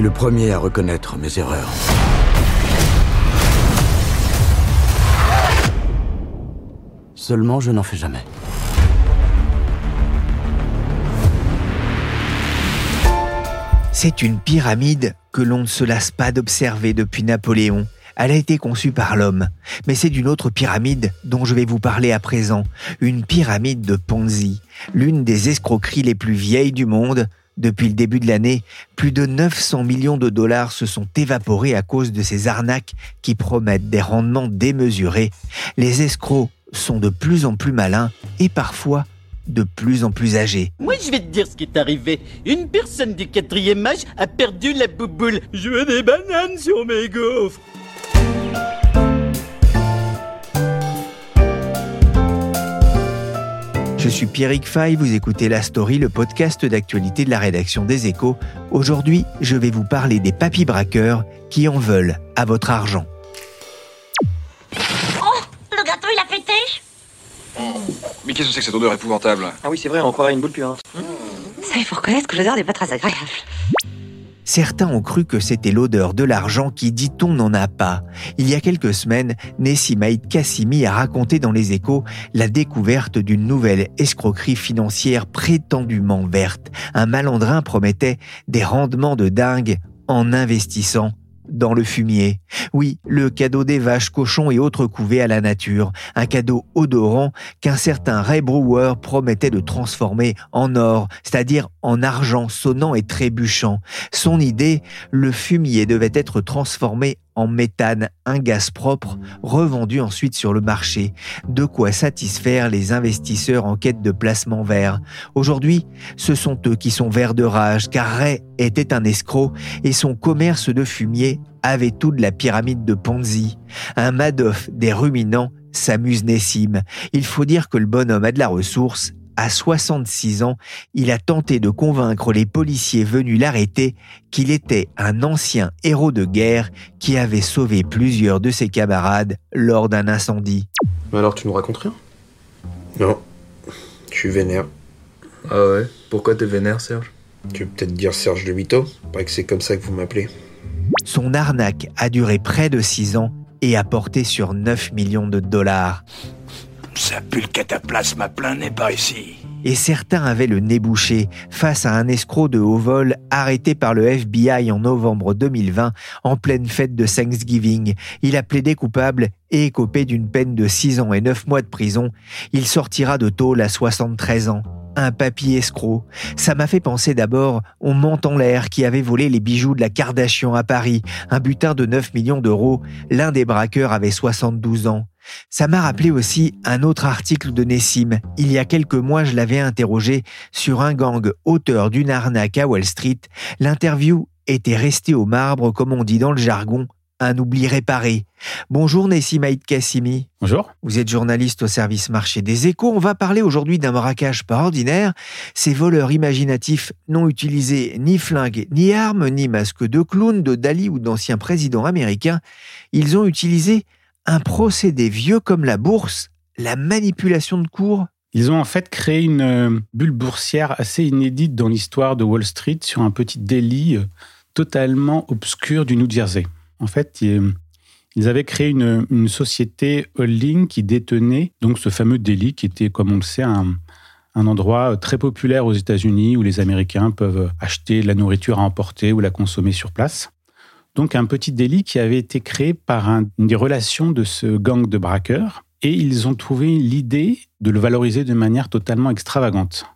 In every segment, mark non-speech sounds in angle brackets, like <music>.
le premier à reconnaître mes erreurs. Seulement, je n'en fais jamais. C'est une pyramide que l'on ne se lasse pas d'observer depuis Napoléon. Elle a été conçue par l'homme. Mais c'est d'une autre pyramide dont je vais vous parler à présent. Une pyramide de Ponzi. L'une des escroqueries les plus vieilles du monde. Depuis le début de l'année, plus de 900 millions de dollars se sont évaporés à cause de ces arnaques qui promettent des rendements démesurés. Les escrocs sont de plus en plus malins et parfois de plus en plus âgés. Moi, je vais te dire ce qui est arrivé. Une personne du quatrième âge a perdu la bouboule. Je veux des bananes sur mes gaufres. Je suis Pierrick Fay, vous écoutez La Story, le podcast d'actualité de la rédaction des Échos. Aujourd'hui, je vais vous parler des papy braqueurs qui en veulent à votre argent. Oh, le gâteau il a pété Mais qu'est-ce que c'est que cette odeur épouvantable? Ah oui, c'est vrai, on croirait une boule puante. Ça, il faut reconnaître que l'odeur n'est pas très agréable. Certains ont cru que c'était l'odeur de l'argent qui, dit-on, n'en a pas. Il y a quelques semaines, Nessimaïd Kassimi a raconté dans les échos la découverte d'une nouvelle escroquerie financière prétendument verte. Un malandrin promettait des rendements de dingue en investissant dans le fumier. Oui, le cadeau des vaches, cochons et autres couvées à la nature. Un cadeau odorant qu'un certain Ray Brewer promettait de transformer en or, c'est-à-dire en argent sonnant et trébuchant. Son idée, le fumier devait être transformé en méthane, un gaz propre, revendu ensuite sur le marché, de quoi satisfaire les investisseurs en quête de placement vert. Aujourd'hui, ce sont eux qui sont verts de rage, car Ray était un escroc et son commerce de fumier avait toute la pyramide de Ponzi. Un Madoff des ruminants s'amuse Nessim. Il faut dire que le bonhomme a de la ressource à 66 ans, il a tenté de convaincre les policiers venus l'arrêter qu'il était un ancien héros de guerre qui avait sauvé plusieurs de ses camarades lors d'un incendie. Mais alors tu nous racontes rien? Non. Je suis vénère. Ah ouais? Pourquoi t'es vénère, Serge? Tu veux peut-être dire Serge de Vito Pas que c'est comme ça que vous m'appelez. Son arnaque a duré près de 6 ans et a porté sur 9 millions de dollars. Ici. Et certains avaient le nez bouché face à un escroc de haut vol arrêté par le FBI en novembre 2020 en pleine fête de Thanksgiving. Il a plaidé coupable et écopé d'une peine de 6 ans et 9 mois de prison. Il sortira de tôle à 73 ans un papier escroc. Ça m'a fait penser d'abord au en l'air qui avait volé les bijoux de la Kardashian à Paris, un butin de 9 millions d'euros. L'un des braqueurs avait 72 ans. Ça m'a rappelé aussi un autre article de Nessim. Il y a quelques mois, je l'avais interrogé sur un gang auteur d'une arnaque à Wall Street. L'interview était restée au marbre, comme on dit dans le jargon, un oubli réparé. Bonjour Nessim Haït Kassimi. Bonjour. Vous êtes journaliste au service marché des échos. On va parler aujourd'hui d'un braquage pas ordinaire. Ces voleurs imaginatifs n'ont utilisé ni flingue, ni armes, ni masque de clown, de Dali ou d'anciens présidents américains. Ils ont utilisé un procédé vieux comme la bourse, la manipulation de cours. Ils ont en fait créé une euh, bulle boursière assez inédite dans l'histoire de Wall Street sur un petit délit euh, totalement obscur du New Jersey. En fait, ils avaient créé une, société holding qui détenait donc ce fameux délit qui était, comme on le sait, un, endroit très populaire aux États-Unis où les Américains peuvent acheter de la nourriture à emporter ou la consommer sur place. Donc un petit délit qui avait été créé par une des relations de ce gang de braqueurs et ils ont trouvé l'idée de le valoriser de manière totalement extravagante.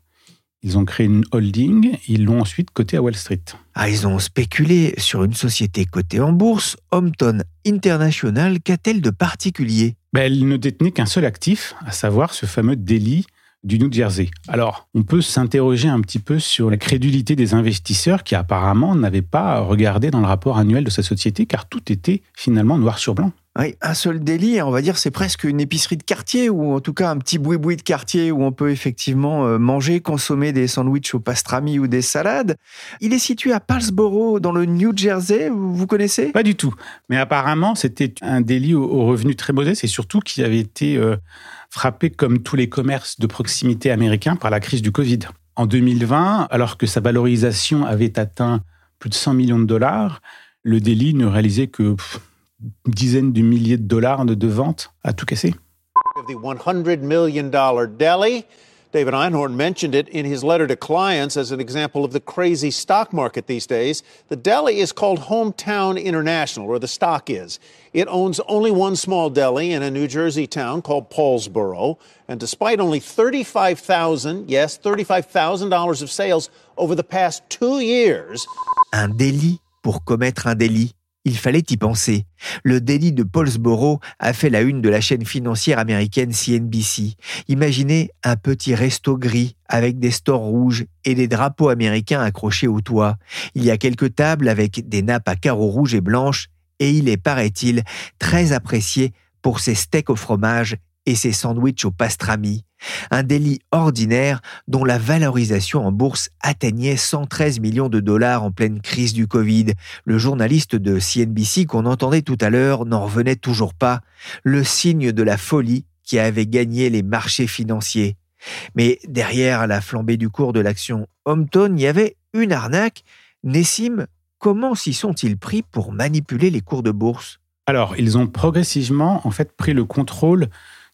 Ils ont créé une holding, ils l'ont ensuite coté à Wall Street. Ah, ils ont spéculé sur une société cotée en bourse, Hampton International. Qu'a-t-elle de particulier? Ben, Elle ne détenait qu'un seul actif, à savoir ce fameux délit du New Jersey. Alors, on peut s'interroger un petit peu sur la crédulité des investisseurs qui apparemment n'avaient pas regardé dans le rapport annuel de sa société car tout était finalement noir sur blanc. Oui, un seul délit, on va dire, c'est presque une épicerie de quartier ou en tout cas un petit boui-boui de quartier où on peut effectivement euh, manger, consommer des sandwichs au pastrami ou des salades. Il est situé à Paulsboro, dans le New Jersey. Vous connaissez? Pas du tout. Mais apparemment, c'était un délit aux revenus très modestes et surtout qui avait été euh, frappé comme tous les commerces de proximité américains par la crise du Covid. En 2020, alors que sa valorisation avait atteint plus de 100 millions de dollars, le délit ne réalisait que dizaine de milliers de dollars de, de ventes à tout casser. The $100 million deli. David Einhorn mentioned it in his letter to clients as an example of the crazy stock market these days. The deli is called Hometown International, where the stock is. It owns only one small deli in a New Jersey town called Paulsboro. And despite only 35,000, yes, $35,000 of sales over the past two years. Un délit pour commettre un délit. Il fallait y penser. Le délit de Paulsboro a fait la une de la chaîne financière américaine CNBC. Imaginez un petit resto gris avec des stores rouges et des drapeaux américains accrochés au toit. Il y a quelques tables avec des nappes à carreaux rouges et blanches et il est, paraît-il, très apprécié pour ses steaks au fromage et ses sandwichs au pastrami. Un délit ordinaire dont la valorisation en bourse atteignait 113 millions de dollars en pleine crise du Covid. Le journaliste de CNBC qu'on entendait tout à l'heure n'en revenait toujours pas. Le signe de la folie qui avait gagné les marchés financiers. Mais derrière la flambée du cours de l'action Hometown, il y avait une arnaque. Nessim, comment s'y sont-ils pris pour manipuler les cours de bourse? Alors, ils ont progressivement en fait pris le contrôle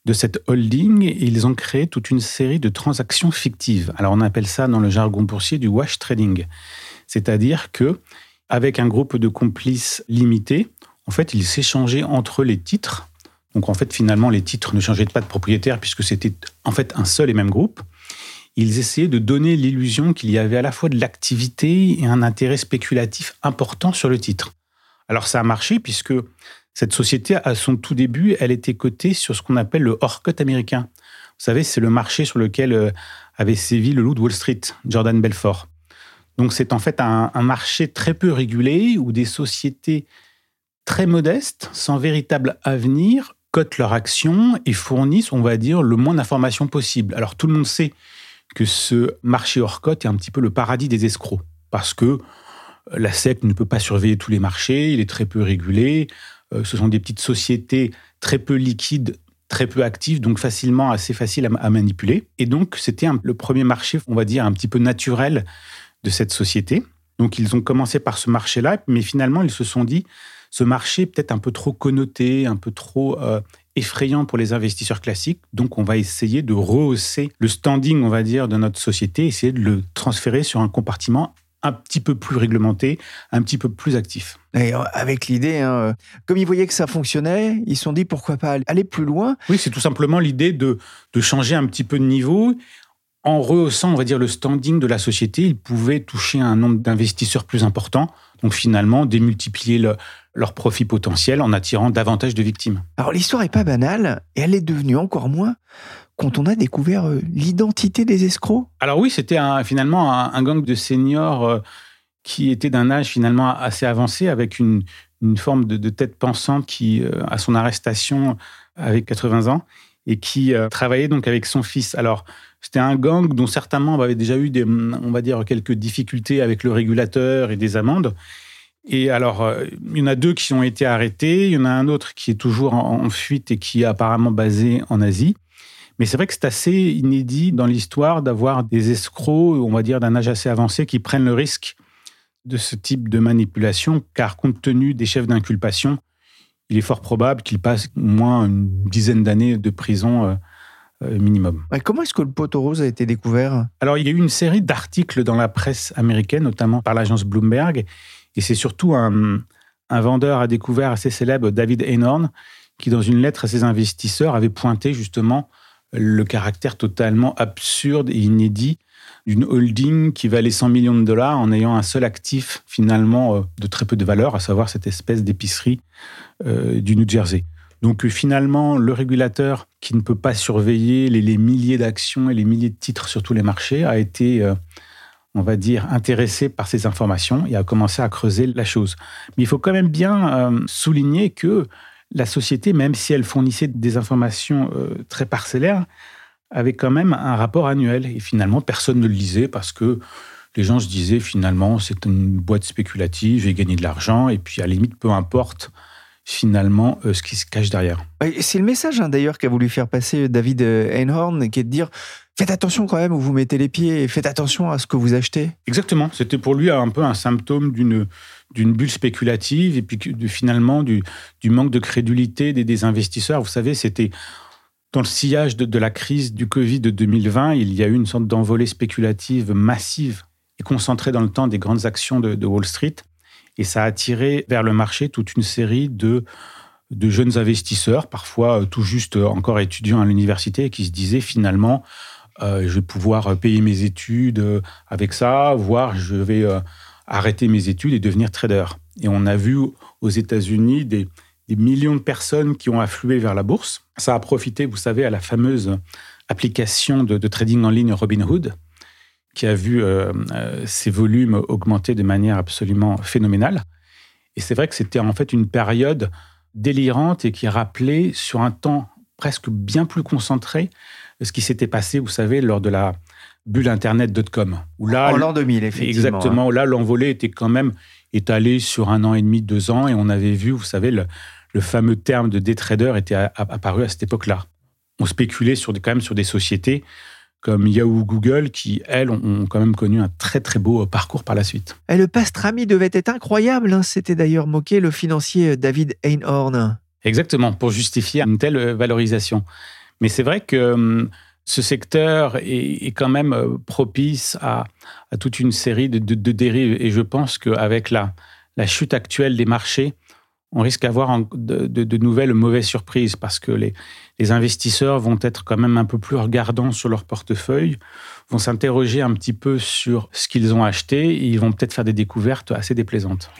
de cette holding ils ont créé toute une série de transactions fictives. Alors on appelle ça dans le jargon boursier du wash trading. C'est-à-dire que avec un groupe de complices limité, en fait, ils s'échangeaient entre les titres. Donc en fait, finalement, les titres ne changeaient pas de propriétaire puisque c'était en fait un seul et même groupe. Ils essayaient de donner l'illusion qu'il y avait à la fois de l'activité et un intérêt spéculatif important sur le titre. Alors ça a marché puisque cette société, à son tout début, elle était cotée sur ce qu'on appelle le hors-cut américain. Vous savez, c'est le marché sur lequel euh, avait sévi le loup de Wall Street, Jordan Belfort. Donc c'est en fait un, marché très peu régulé où des sociétés très modestes, sans véritable avenir, cotent leurs actions et fournissent, on va dire, le moins d'informations possible. Alors tout le monde sait que ce marché hors cote est un petit peu le paradis des escrocs parce que la SEC ne peut pas surveiller tous les marchés, il est très peu régulé. Euh, ce sont des petites sociétés très peu liquides, très peu actives, donc facilement, assez faciles à, manipuler. Et donc, c'était le premier marché, on va dire, un petit peu naturel de cette société. Donc, ils ont commencé par ce marché-là, mais finalement, ils se sont dit, ce marché peut-être un peu trop connoté, un peu trop euh, effrayant pour les investisseurs classiques. Donc, on va essayer de rehausser le standing, on va dire, de notre société, essayer de le transférer sur un compartiment un petit peu plus réglementé, un petit peu plus actif. Et euh, avec l'idée, hein, euh, comme ils voyaient que ça fonctionnait, ils se sont dit pourquoi pas aller plus loin. Oui, c'est tout simplement l'idée de, de changer un petit peu de niveau. En rehaussant, on va dire, le standing de la société, ils pouvaient toucher un nombre d'investisseurs plus important. Donc finalement, démultiplier le, leur profit potentiel en attirant davantage de victimes. Alors l'histoire est pas banale et elle est devenue encore moins quand on a découvert euh, l'identité des escrocs Alors oui, c'était finalement un, gang de seniors euh, qui était d'un âge finalement assez avancé, avec une, forme de, tête pensante qui, euh, à son arrestation, avait 80 ans, et qui travaillait donc avec son fils. Alors, c'était un gang dont certains membres avaient déjà eu, des, on va dire, quelques difficultés avec le régulateur et des amendes. Et alors, il y en a deux qui ont été arrêtés, il y en a un autre qui est toujours en fuite et qui est apparemment basé en Asie. Mais c'est vrai que c'est assez inédit dans l'histoire d'avoir des escrocs, on va dire d'un âge assez avancé, qui prennent le risque de ce type de manipulation, car compte tenu des chefs d'inculpation, il est fort probable qu'ils passent au moins une dizaine d'années de prison euh, euh, minimum. comment est-ce que le poteau rose a été découvert? Alors, il y a eu une série d'articles dans la presse américaine, notamment par l'agence Bloomberg, et c'est surtout un, un vendeur à découvert assez célèbre, David Einhorn, qui, dans une lettre à ses investisseurs, avait pointé justement le caractère totalement absurde et inédit d'une holding qui valait 100 millions de dollars en ayant un seul actif finalement euh, de très peu de valeur, à savoir cette espèce d'épicerie euh, du New Jersey. Donc euh, finalement, le régulateur qui ne peut pas surveiller les, milliers d'actions et les milliers de titres sur tous les marchés a été, on va dire, intéressé par ces informations et a commencé à creuser la chose. Mais il faut quand même bien souligner que la société, même si elle fournissait des informations euh, très parcellaires, avait quand même un rapport annuel. Et finalement, personne ne le lisait parce que les gens se disaient finalement, c'est une boîte spéculative, j'ai gagné de l'argent, et puis à la limite, peu importe finalement euh, ce qui se cache derrière. C'est le message hein, d'ailleurs qu'a voulu faire passer David euh, Einhorn, qui est de dire faites attention quand même où vous mettez les pieds et faites attention à ce que vous achetez. Exactement. C'était pour lui un peu un symptôme d'une d'une bulle spéculative et puis finalement du, du manque de crédulité des, investisseurs. Vous savez, c'était dans le sillage de, de la crise du Covid de 2020, il y a eu une sorte d'envolée spéculative massive et concentrée dans le temps des grandes actions de, de Wall Street. Et ça a attiré vers le marché toute une série de, de jeunes investisseurs, parfois euh, tout juste encore étudiants à l'université, qui se disaient finalement, je vais pouvoir euh, payer mes études euh, avec ça, voire je vais euh, arrêter mes études et devenir trader. Et on a vu aux États-Unis des, millions de personnes qui ont afflué vers la bourse. Ça a profité, vous savez, à la fameuse application de, trading en ligne Robinhood, qui a vu euh, euh, ses volumes augmenter de manière absolument phénoménale. Et c'est vrai que c'était en fait une période délirante et qui rappelait sur un temps presque bien plus concentré ce qui s'était passé, vous savez, lors de la bulle Internet.com. Où là, en l'an 2000, effectivement. Exactement. Là, l'envolée était quand même étalée sur un an et demi, deux ans, et on avait vu, vous savez, le, le fameux terme de day trader était apparu à cette époque-là. On spéculait sur des, quand même sur des sociétés comme Yahoo, Google, qui, elles, ont, ont quand même connu un très très beau parcours par la suite. Et le pastrami devait être incroyable. hein. C'était d'ailleurs moqué le financier David Einhorn. Exactement, pour justifier une telle euh, valorisation. Mais c'est vrai que hum, ce secteur est, quand même euh, propice à, toute une série de, dérives. Et je pense qu'avec la, chute actuelle des marchés, on risque d'avoir de nouvelles mauvaises surprises parce que les, les investisseurs vont être quand même un peu plus regardants sur leur portefeuille, vont s'interroger un petit peu sur ce qu'ils ont acheté et ils vont peut-être faire des découvertes assez déplaisantes.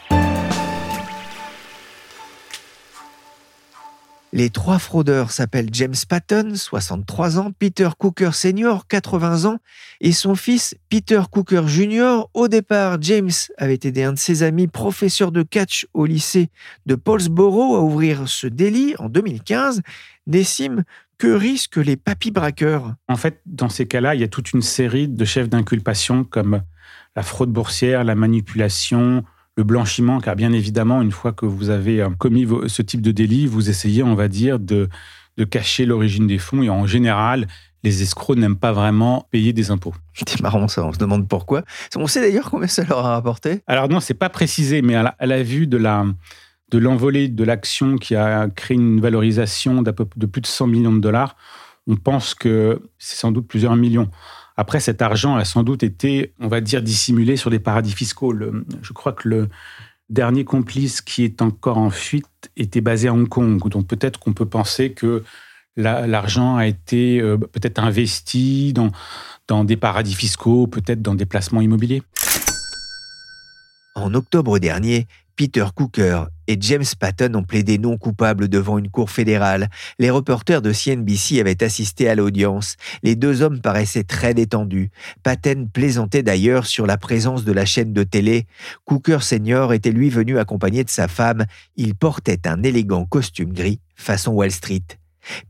Les trois fraudeurs s'appellent James Patton, 63 ans, Peter Cooker Sr., 80 ans, et son fils Peter Cooker Jr. Au départ, James avait aidé un de ses amis, professeur de catch au lycée de Paulsboro, à ouvrir ce délit en 2015. Nessim, que risquent les papy braqueurs? En fait, dans ces cas-là, il y a toute une série de chefs d'inculpation comme la fraude boursière, la manipulation, le blanchiment, car bien évidemment, une fois que vous avez euh, commis ce type de délit, vous essayez, on va dire, de, de cacher l'origine des fonds. Et en général, les escrocs n'aiment pas vraiment payer des impôts. <laughs> C'est marrant ça, on se demande pourquoi. On sait d'ailleurs combien ça leur a rapporté. Alors non, c'est pas précisé, mais à la, à la vue de la de l'envolée de l'action qui a créé une valorisation peu- de plus de 100 millions de dollars, on pense que c'est sans doute plusieurs millions. Après, cet argent a sans doute été, on va dire, dissimulé sur des paradis fiscaux. Je crois que le dernier complice qui est encore en fuite était basé à Hong Kong. Donc peut-être qu'on peut penser que la- l'argent a été euh, peut-être investi dans, dans des paradis fiscaux, peut-être dans des placements immobiliers. En octobre dernier, Peter Cooker et James Patton ont plaidé non coupables devant une cour fédérale. Les reporters de CNBC avaient assisté à l'audience. Les deux hommes paraissaient très détendus. Patton plaisantait d'ailleurs sur la présence de la chaîne de télé. Cooker Senior était lui venu accompagné de sa femme. Il portait un élégant costume gris façon Wall Street.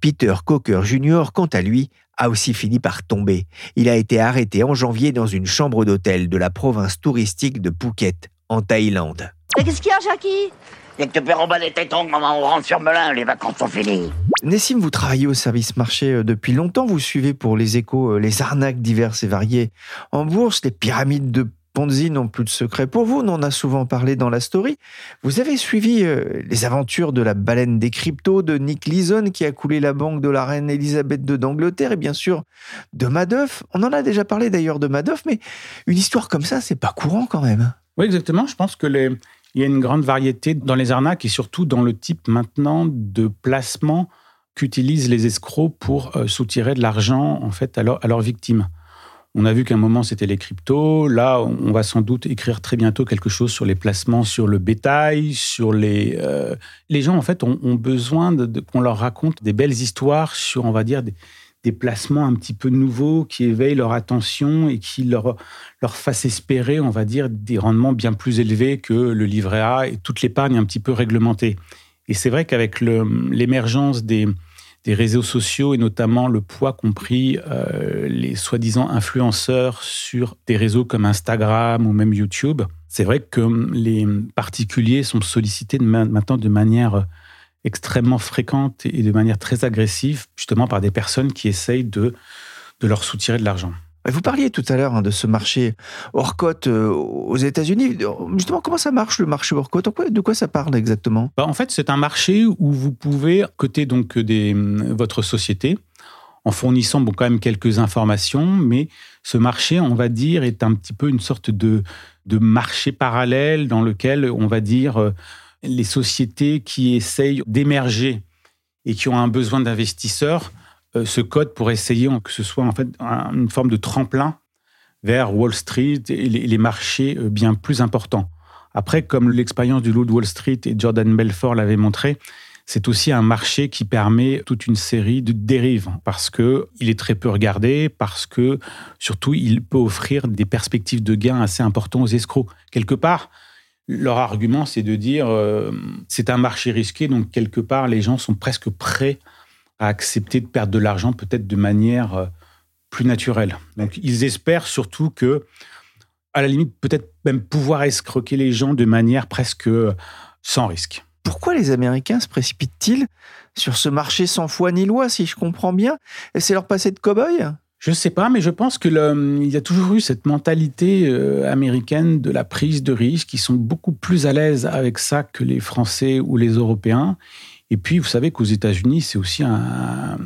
Peter Cooker Jr., quant à lui, a aussi fini par tomber. Il a été arrêté en janvier dans une chambre d'hôtel de la province touristique de Phuket, en Thaïlande. Mais qu'est-ce qu'il y a, Jackie? Y'a que te les tétons, maman, on rentre sur Melun, les vacances sont finies. Nessim, vous travaillez au service marché euh, depuis longtemps. Vous suivez pour les échos euh, les arnaques diverses et variées en bourse. Les pyramides de Ponzi n'ont plus de secret pour vous. On en a souvent parlé dans la story. Vous avez suivi euh, les aventures de la baleine des cryptos de Nick Leeson qui a coulé la banque de la reine Elisabeth II d'Angleterre et bien sûr de Madoff. On en a déjà parlé d'ailleurs de Madoff, mais une histoire comme ça, c'est pas courant quand même. Oui, exactement. Je pense que les, il y a une grande variété dans les arnaques et surtout dans le type maintenant de placement qu'utilisent les escrocs pour euh, soutirer de l'argent en fait à, leur- à leurs victimes. On a vu qu'à un moment, c'était les cryptos. Là, on va sans doute écrire très bientôt quelque chose sur les placements, sur le bétail, sur les... Euh, les gens, en fait, ont, besoin de, qu'on leur raconte des belles histoires sur, on va dire, des, placements un petit peu nouveaux qui éveillent leur attention et qui leur, leur fassent espérer, on va dire, des rendements bien plus élevés que le livret A et toute l'épargne un petit peu réglementée. Et c'est vrai qu'avec l'émergence des des réseaux sociaux et notamment le poids qu'ont pris euh, les soi-disant influenceurs sur des réseaux comme Instagram ou même YouTube. C'est vrai que les particuliers sont sollicités maintenant de manière extrêmement fréquente et de manière très agressive, justement par des personnes qui essayent de, de leur soutirer de l'argent. Vous parliez tout à l'heure hein, de ce marché hors cote euh, aux États-Unis. Justement, comment ça marche le marché hors cote De quoi ça parle exactement? Bah, En fait, c'est un marché où vous pouvez coter donc des, votre société en fournissant bon, quand même quelques informations, mais ce marché, on va dire, est un petit peu une sorte de, de marché parallèle dans lequel, on va dire, euh, les sociétés qui essayent d'émerger et qui ont un besoin d'investisseurs euh, ce code pour essayer que ce soit en fait une forme de tremplin vers Wall Street et les marchés euh, bien plus importants. Après, comme l'expérience du loup de Wall Street et Jordan Belfort l'avait montré, c'est aussi un marché qui permet toute une série de dérives parce que il est très peu regardé, parce que surtout il peut offrir des perspectives de gains assez importants aux escrocs. Quelque part, leur argument c'est de dire euh, c'est un marché risqué, donc quelque part les gens sont presque prêts à accepter de perdre de l'argent peut-être de manière euh, plus naturelle. Donc ils espèrent surtout que, à la limite, peut-être même pouvoir escroquer les gens de manière presque euh, sans risque. Pourquoi les Américains se précipitent-ils sur ce marché sans foi ni loi, si je comprends bien? C'est leur passé de cow-boy? Je ne sais pas, mais je pense qu'il y a toujours eu cette mentalité euh, américaine de la prise de risque. Ils sont beaucoup plus à l'aise avec ça que les Français ou les Européens. Et puis, vous savez qu'aux États-Unis, c'est aussi un,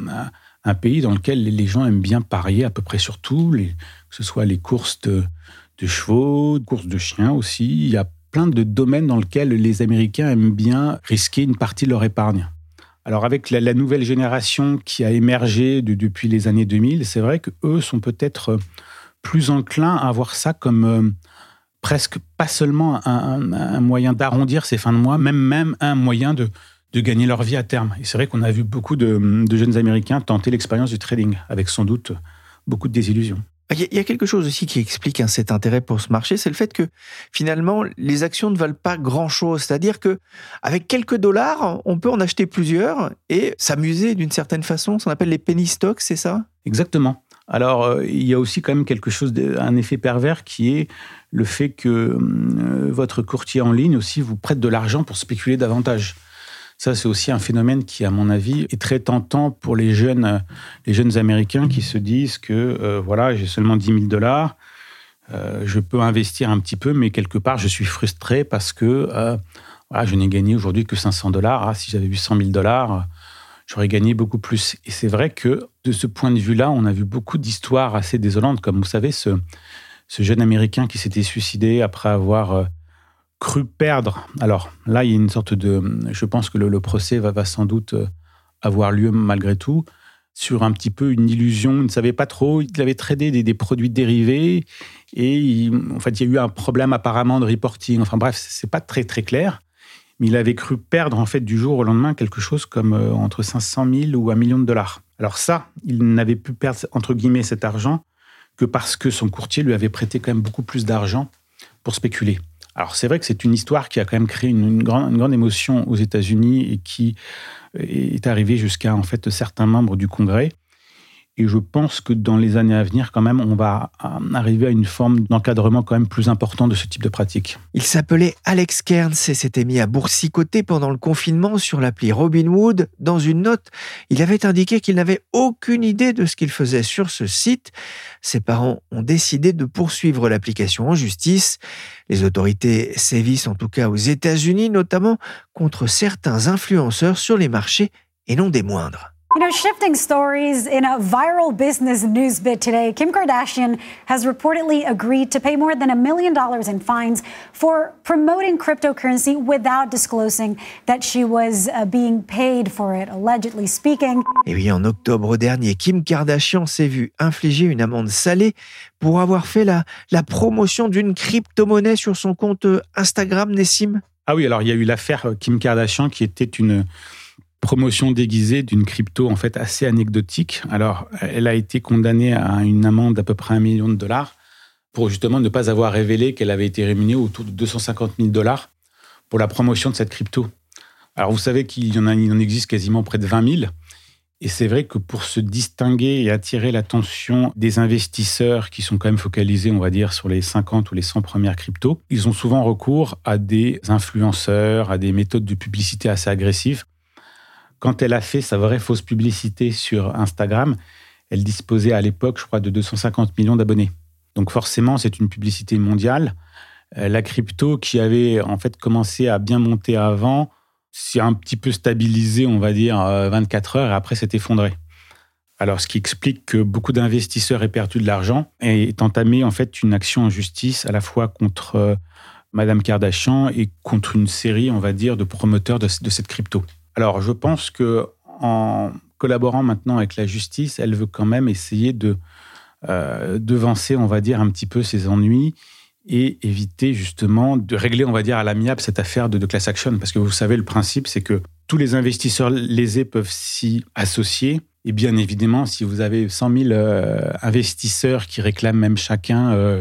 pays dans lequel les gens aiment bien parier à peu près sur tout, que ce soit les courses de, chevaux, courses de chiens aussi. Il y a plein de domaines dans lesquels les Américains aiment bien risquer une partie de leur épargne. Alors avec la, nouvelle génération qui a émergé depuis les années 2000, c'est vrai qu'eux sont peut-être plus enclins à voir ça comme euh, presque pas seulement un, un moyen d'arrondir ses fins de mois, même même un moyen de, de gagner leur vie à terme. Et c'est vrai qu'on a vu beaucoup de, jeunes Américains tenter l'expérience du trading, avec sans doute beaucoup de désillusions. Il y a quelque chose aussi qui explique cet intérêt pour ce marché, c'est le fait que finalement les actions ne valent pas grand-chose. C'est-à-dire que avec quelques dollars, on peut en acheter plusieurs et s'amuser d'une certaine façon. Ça appelle les penny stocks, c'est ça? Exactement. Alors euh, il y a aussi quand même quelque chose, un effet pervers qui est le fait que euh, votre courtier en ligne aussi vous prête de l'argent pour spéculer davantage. Ça, c'est aussi un phénomène qui, à mon avis, est très tentant pour les jeunes, les jeunes Américains qui se disent que, euh, voilà, j'ai seulement 10 000 dollars, euh, je peux investir un petit peu, mais quelque part, je suis frustré parce que euh, je n'ai gagné aujourd'hui que 500 dollars. Ah, si j'avais eu 100 000 dollars, j'aurais gagné beaucoup plus. Et c'est vrai que, de ce point de vue-là, on a vu beaucoup d'histoires assez désolantes, comme vous savez, ce jeune Américain qui s'était suicidé après avoir cru perdre. Alors là, il y a une sorte de... Je pense que le, procès va, sans doute euh, avoir lieu malgré tout sur un petit peu une illusion. Il ne savait pas trop. Il avait tradé des, produits dérivés et en fait, il y a eu un problème apparemment de reporting. Enfin bref, c'est pas très très clair. Mais il avait cru perdre en fait du jour au lendemain quelque chose comme euh, entre 500 000 ou un million de dollars. Alors ça, il n'avait pu perdre entre guillemets cet argent que parce que son courtier lui avait prêté quand même beaucoup plus d'argent pour spéculer. Alors c'est vrai que c'est une histoire qui a quand même créé une, grande, grande, émotion aux États-Unis et qui est arrivée jusqu'à en fait certains membres du Congrès. Et je pense que dans les années à venir, quand même, on va euh, arriver à une forme d'encadrement quand même plus important de ce type de pratique. Il s'appelait Alex Kearns et s'était mis à boursicoter pendant le confinement sur l'appli Robinwood. Dans une note, il avait indiqué qu'il n'avait aucune idée de ce qu'il faisait sur ce site. Ses parents ont décidé de poursuivre l'application en justice. Les autorités sévissent en tout cas aux États-Unis, notamment contre certains influenceurs sur les marchés et non des moindres. You know, shifting stories in a viral business news bit today, Kim Kardashian has reportedly agreed to pay more than a million dollars in fines for promoting cryptocurrency without disclosing that she was uh, being paid for it, allegedly speaking. Et oui, en octobre dernier, Kim Kardashian s'est vue infliger une amende salée pour avoir fait la, la promotion d'une crypto-monnaie sur son compte Instagram, Nessim. Ah oui, alors il y a eu l'affaire Kim Kardashian qui était une promotion déguisée d'une crypto en fait assez anecdotique. Alors, elle a été condamnée à une amende d'à peu près un million de dollars pour justement ne pas avoir révélé qu'elle avait été rémunérée autour de 250 000 dollars pour la promotion de cette crypto. Alors, vous savez qu'il y en, a, il en existe quasiment près de 20 000. Et c'est vrai que pour se distinguer et attirer l'attention des investisseurs qui sont quand même focalisés, on va dire, sur les 50 ou les 100 premières cryptos, ils ont souvent recours à des influenceurs, à des méthodes de publicité assez agressives quand elle a fait sa vraie fausse publicité sur Instagram, elle disposait à l'époque, je crois, de 250 millions d'abonnés. Donc forcément, c'est une publicité mondiale. Euh, la crypto qui avait en fait commencé à bien monter avant, s'est un petit peu stabilisé, on va dire, 24 euh, heures et après s'est effondré. Alors, ce qui explique que beaucoup d'investisseurs aient perdu de l'argent et aient entamé en fait une action en justice à la fois contre euh, Madame Kardashian et contre une série, on va dire, de promoteurs de cette crypto. Alors, je pense que en collaborant maintenant avec la justice, elle veut quand même essayer de euh, devancer, on va dire, un petit peu ses ennuis et éviter justement de régler, on va dire, à l'amiable cette affaire de, class action. Parce que vous savez, le principe, c'est que tous les investisseurs lésés peuvent s'y associer. Et bien évidemment, si vous avez 100 000 euh, investisseurs qui réclament même chacun euh,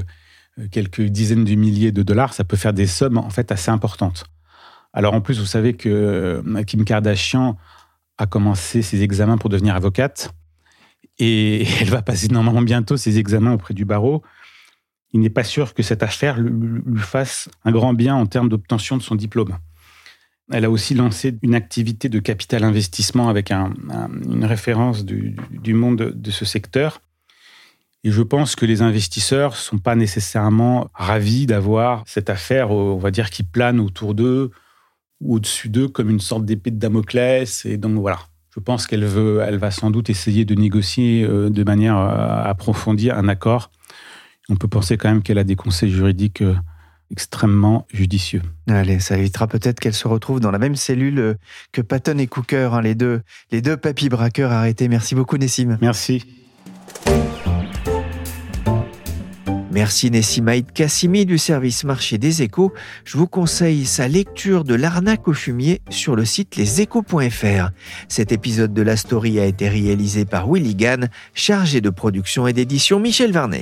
quelques dizaines de milliers de dollars, ça peut faire des sommes en fait assez importantes. Alors en plus, vous savez que euh, Kim Kardashian a commencé ses examens pour devenir avocate et <laughs> elle va passer normalement bientôt ses examens auprès du barreau. Il n'est pas sûr que cette affaire lui fasse un grand bien en termes d'obtention de son diplôme. Elle a aussi lancé une activité de capital investissement avec une référence du, du, monde de ce secteur. Et je pense que les investisseurs ne sont pas nécessairement ravis d'avoir cette affaire, on va dire, qui plane autour d'eux, ou au-dessus d'eux comme une sorte d'épée de Damoclès. Et donc voilà, je pense qu'elle veut, elle va sans doute essayer de négocier euh, de manière euh, approfondie un accord. On peut penser quand même qu'elle a des conseils juridiques euh, extrêmement judicieux. Allez, ça évitera peut-être qu'elle se retrouve dans la même cellule que Patton et Cooker, hein, les deux, les deux papy braqueurs arrêtés. Merci beaucoup, Nessim. Merci. Merci Nessimaïd Kassimi du service marché des échos. Je vous conseille sa lecture de l'arnaque au fumier sur le site leséchos.fr. Cet épisode de la story a été réalisé par Willy Gann, chargé de production et d'édition Michel Varnet.